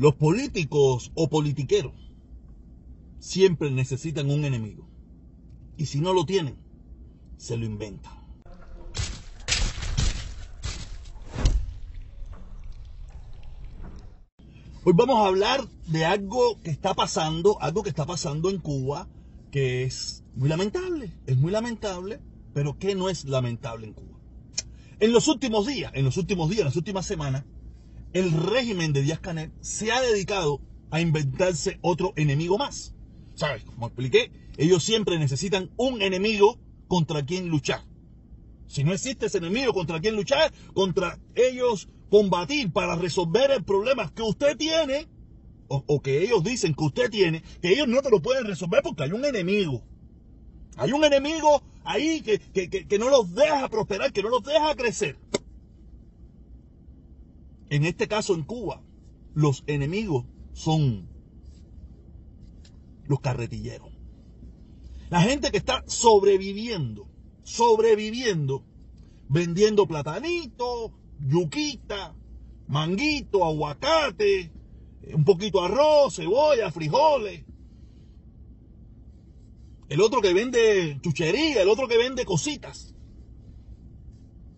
Los políticos o politiqueros siempre necesitan un enemigo. Y si no lo tienen, se lo inventan. Hoy vamos a hablar de algo que está pasando, algo que está pasando en Cuba, que es muy lamentable, es muy lamentable, pero que no es lamentable en Cuba. En los últimos días, en los últimos días, en las últimas semanas, el régimen de Díaz Canel se ha dedicado a inventarse otro enemigo más. ¿Sabes? Como expliqué, ellos siempre necesitan un enemigo contra quien luchar. Si no existe ese enemigo contra quien luchar, contra ellos combatir para resolver el problema que usted tiene, o, que ellos dicen que usted tiene, que ellos no te lo pueden resolver porque hay un enemigo. Hay un enemigo ahí que, que no los deja prosperar, que no los deja crecer. En este caso en Cuba, los enemigos son los carretilleros. La gente que está sobreviviendo, sobreviviendo, vendiendo platanito, yuquita, manguito, aguacate, un poquito de arroz, cebolla, frijoles. El otro que vende chuchería, el otro que vende cositas.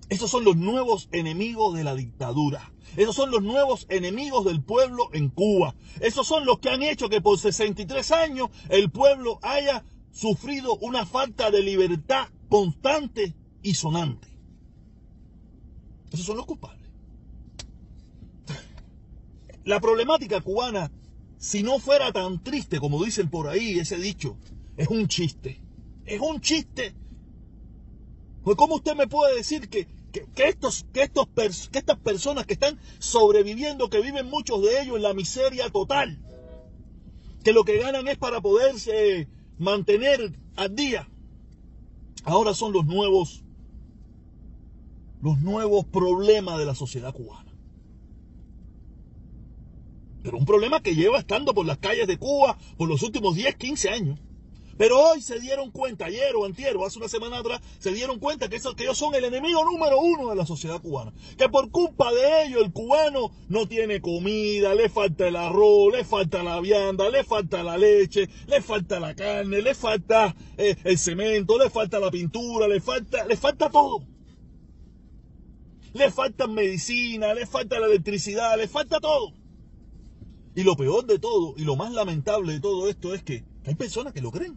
Esos son los nuevos enemigos de la dictadura. Esos son los nuevos enemigos del pueblo en Cuba. Esos son los que han hecho que por 63 años el pueblo haya sufrido una falta de libertad constante y sonante. Esos son los culpables. La problemática cubana, si no fuera tan triste como dicen por ahí ese dicho, es un chiste. Es un chiste. Pues ¿cómo usted me puede decir que que, estos, que, estos que estas personas que están sobreviviendo, que viven muchos de ellos en la miseria total, que lo que ganan es para poderse mantener al día, ahora son los nuevos, los nuevos problemas de la sociedad cubana. Pero un problema que lleva estando por las calles de Cuba por los últimos 10, 15 años. Pero hoy se dieron cuenta, ayer o antier hace una semana atrás, se dieron cuenta que, que ellos son el enemigo número uno de la sociedad cubana. Que por culpa de ellos el cubano no tiene comida, le falta el arroz, le falta la vianda, le falta la leche, le falta la carne, le falta eh, el cemento, le falta la pintura, le falta, le falta todo. Le falta medicina, le falta la electricidad, le falta todo. Y lo peor de todo, y lo más lamentable de todo esto es que hay personas que lo creen.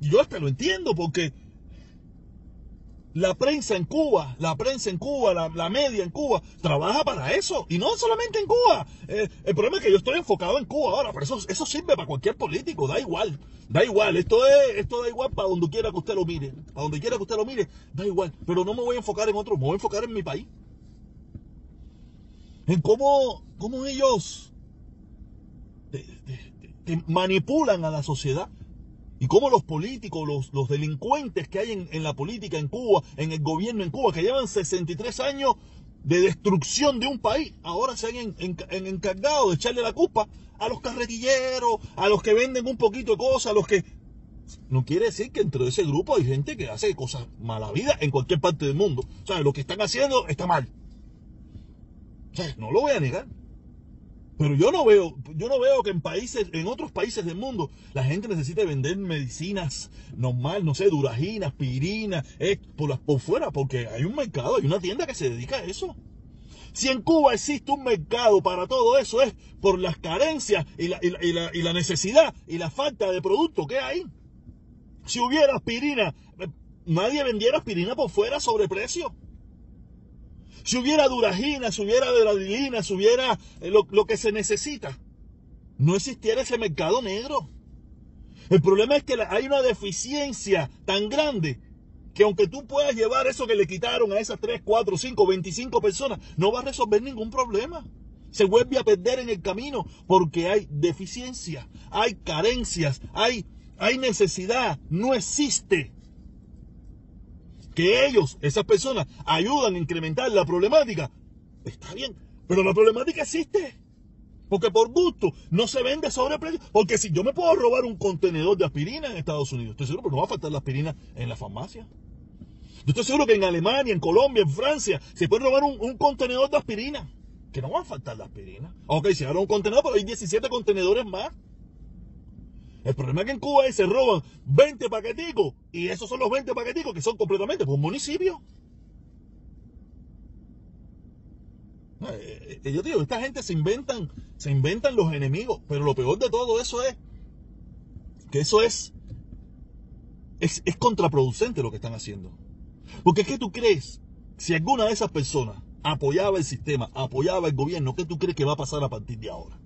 Y yo hasta lo entiendo porque la prensa en Cuba, la prensa en Cuba, la, media en Cuba, trabaja para eso. Y no solamente en Cuba. Eh, el problema es que yo estoy enfocado en Cuba ahora, pero eso, eso sirve para cualquier político, da igual. Da igual, esto, es, esto da igual para donde quiera que usted lo mire. Para donde quiera que usted lo mire, da igual. Pero no me voy a enfocar en otro, me voy a enfocar en mi país. En cómo, cómo ellos manipulan a la sociedad. Y cómo los políticos, los, delincuentes que hay en, la política en Cuba, en el gobierno en Cuba, que llevan 63 años de destrucción de un país, ahora se han encargado de echarle la culpa a los carretilleros, a los que venden un poquito de cosas, a los que... No quiere decir que entre ese grupo hay gente que hace cosas mala vida en cualquier parte del mundo. O sea, lo que están haciendo está mal. O sea, no lo voy a negar. Pero yo no veo, yo no veo que en países, en otros países del mundo, la gente necesite vender medicinas normal, no sé, duraginas, aspirina, eh, por las por fuera, porque hay un mercado, hay una tienda que se dedica a eso. Si en Cuba existe un mercado para todo eso, es por las carencias y la, y la, y la necesidad y la falta de producto que hay. Si hubiera aspirina, eh, nadie vendiera aspirina por fuera sobre precio. Si hubiera duragina, si hubiera adrenalina, si hubiera eh, lo, que se necesita, no existiera ese mercado negro. El problema es que hay una deficiencia tan grande que aunque tú puedas llevar eso que le quitaron a esas 3, 4, 5, 25 personas, no va a resolver ningún problema. Se vuelve a perder en el camino porque hay deficiencia, hay carencias, hay, hay necesidad, no existe que ellos, esas personas, ayudan a incrementar la problemática, está bien, pero la problemática existe. Porque por gusto no se vende sobreprecio. Porque si yo me puedo robar un contenedor de aspirina en Estados Unidos, estoy seguro que no va a faltar la aspirina en la farmacia. Yo estoy seguro que en Alemania, en Colombia, en Francia, se puede robar un, contenedor de aspirina. Que no van a faltar las aspirina. Ok, se un contenedor, pero hay 17 contenedores más. El problema es que en Cuba se roban 20 paqueticos y esos son los 20 paqueticos que son completamente por un municipio. Eh, eh, yo digo, esta gente se inventan, se inventan los enemigos, pero lo peor de todo eso es que eso es, es, es contraproducente lo que están haciendo. Porque ¿qué tú crees? Si alguna de esas personas apoyaba el sistema, apoyaba el gobierno, ¿qué tú crees que va a pasar a partir de ahora?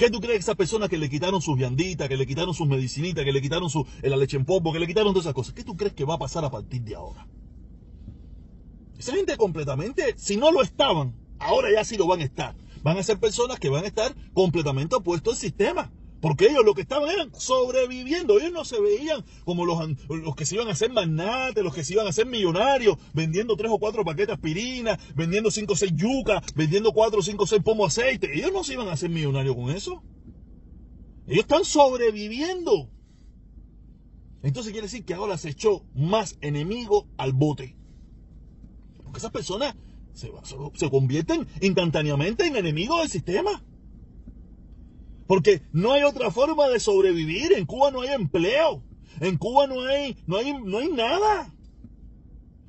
¿Qué tú crees que esas personas que le quitaron sus vianditas, que le quitaron sus medicinitas, que le quitaron su, la leche en polvo, que le quitaron todas esas cosas? ¿Qué tú crees que va a pasar a partir de ahora? Esa gente completamente, si no lo estaban, ahora ya sí lo van a estar. Van a ser personas que van a estar completamente opuestos al sistema. Porque ellos lo que estaban eran sobreviviendo. Ellos no se veían como los, los que se iban a hacer magnates, los que se iban a hacer millonarios, vendiendo tres o cuatro paquetes de aspirina, vendiendo cinco o seis yucas, vendiendo cuatro o cinco o seis pomos de aceite. Ellos no se iban a hacer millonarios con eso. Ellos están sobreviviendo. Entonces quiere decir que ahora se echó más enemigo al bote. Porque esas personas se, se convierten instantáneamente en enemigos del sistema. Porque no hay otra forma de sobrevivir. En Cuba no hay empleo. En Cuba no hay, no hay, no hay nada.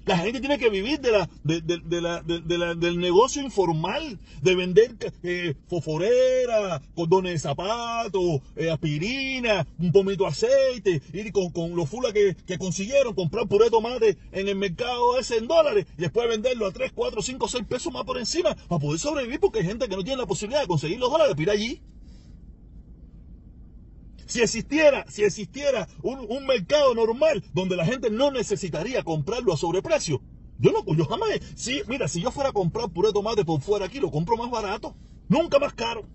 La gente tiene que vivir de la, de, del negocio informal, de vender eh, foforera, cordones de zapatos, eh, aspirina, un pomito de aceite, ir con, con los fulas que, que, consiguieron, comprar puré de tomate en el mercado ese en dólares y después venderlo a 3, 4, 5, 6 pesos más por encima para poder sobrevivir porque hay gente que no tiene la posibilidad de conseguir los dólares para allí. Si existiera, si existiera un, mercado normal donde la gente no necesitaría comprarlo a sobreprecio, yo no, yo jamás, si, mira, si yo fuera a comprar puré de tomate por fuera aquí, lo compro más barato, nunca más caro.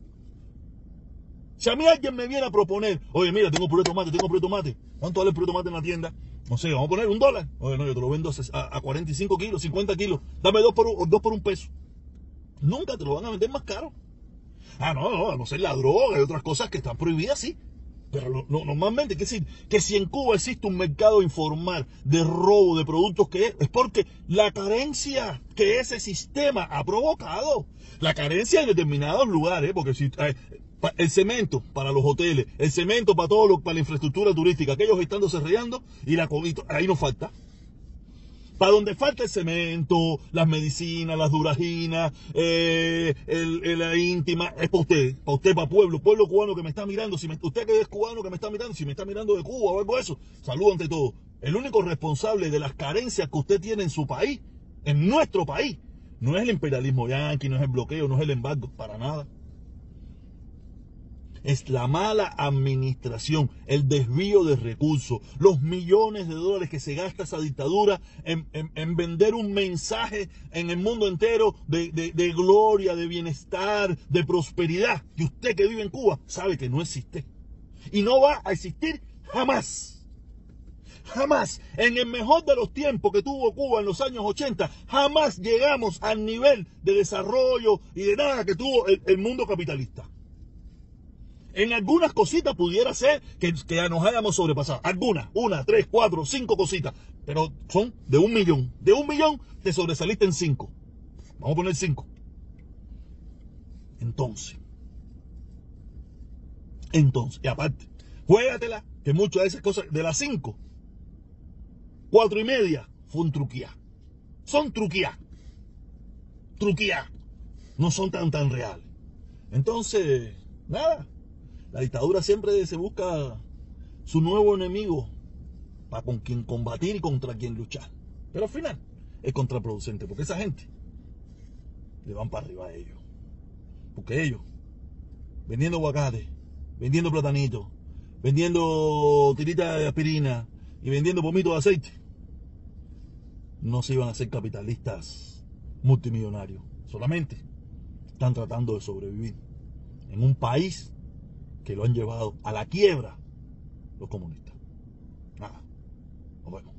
Si a mí alguien me viene a proponer, oye, mira, tengo puré de tomate, tengo puré de tomate, ¿cuánto vale el puré de tomate en la tienda? No sé, vamos a poner un dólar. Oye, no, yo te lo vendo a, 45 kilos, 50 kilos, dame dos por, un, dos por un peso. Nunca te lo van a vender más caro. Ah, no, no, a no ser la droga y otras cosas que están prohibidas, sí. Pero normalmente, que decir, que si en Cuba existe un mercado informal de robo de productos que es, porque la carencia que ese sistema ha provocado, la carencia en determinados lugares, porque si eh, el cemento para los hoteles, el cemento para todo lo, para la infraestructura turística, aquellos están desarrollando y la ahí no falta. Para donde falta el cemento, las medicinas, las duraginas, eh, la íntima, es para usted, para usted, para pueblo, pueblo cubano que me está mirando, si usted que es cubano que me está mirando, si me está mirando de Cuba o algo de eso, saludo ante todo. El único responsable de las carencias que usted tiene en su país, en nuestro país, no es el imperialismo yanqui, no es el bloqueo, no es el embargo, para nada es la mala administración, el desvío de recursos, los millones de dólares que se gasta esa dictadura en, vender un mensaje en el mundo entero de, de gloria, de bienestar, de prosperidad, que usted que vive en Cuba sabe que no existe. Y no va a existir jamás. Jamás, en el mejor de los tiempos que tuvo Cuba en los años 80, jamás llegamos al nivel de desarrollo y de nada que tuvo el mundo capitalista. En algunas cositas pudiera ser que, que nos hayamos sobrepasado. Algunas, una, tres, cuatro, cinco cositas. Pero son de un millón. De un millón te sobresaliste en cinco. Vamos a poner cinco. Entonces. Entonces, y aparte, juégatela, que muchas de esas cosas, de las cinco, cuatro y media, fue un truquía. Son truquía. Truquía. No son tan tan reales. Entonces, nada. La dictadura siempre se busca su nuevo enemigo para con quien combatir y contra quien luchar. Pero al final es contraproducente porque esa gente le van para arriba a ellos. Porque ellos, vendiendo aguacate, vendiendo platanito, vendiendo tiritas de aspirina y vendiendo pomitos de aceite, no se iban a ser capitalistas multimillonarios. Solamente están tratando de sobrevivir en un país que lo han llevado a la quiebra los comunistas. Nada. Nos vemos.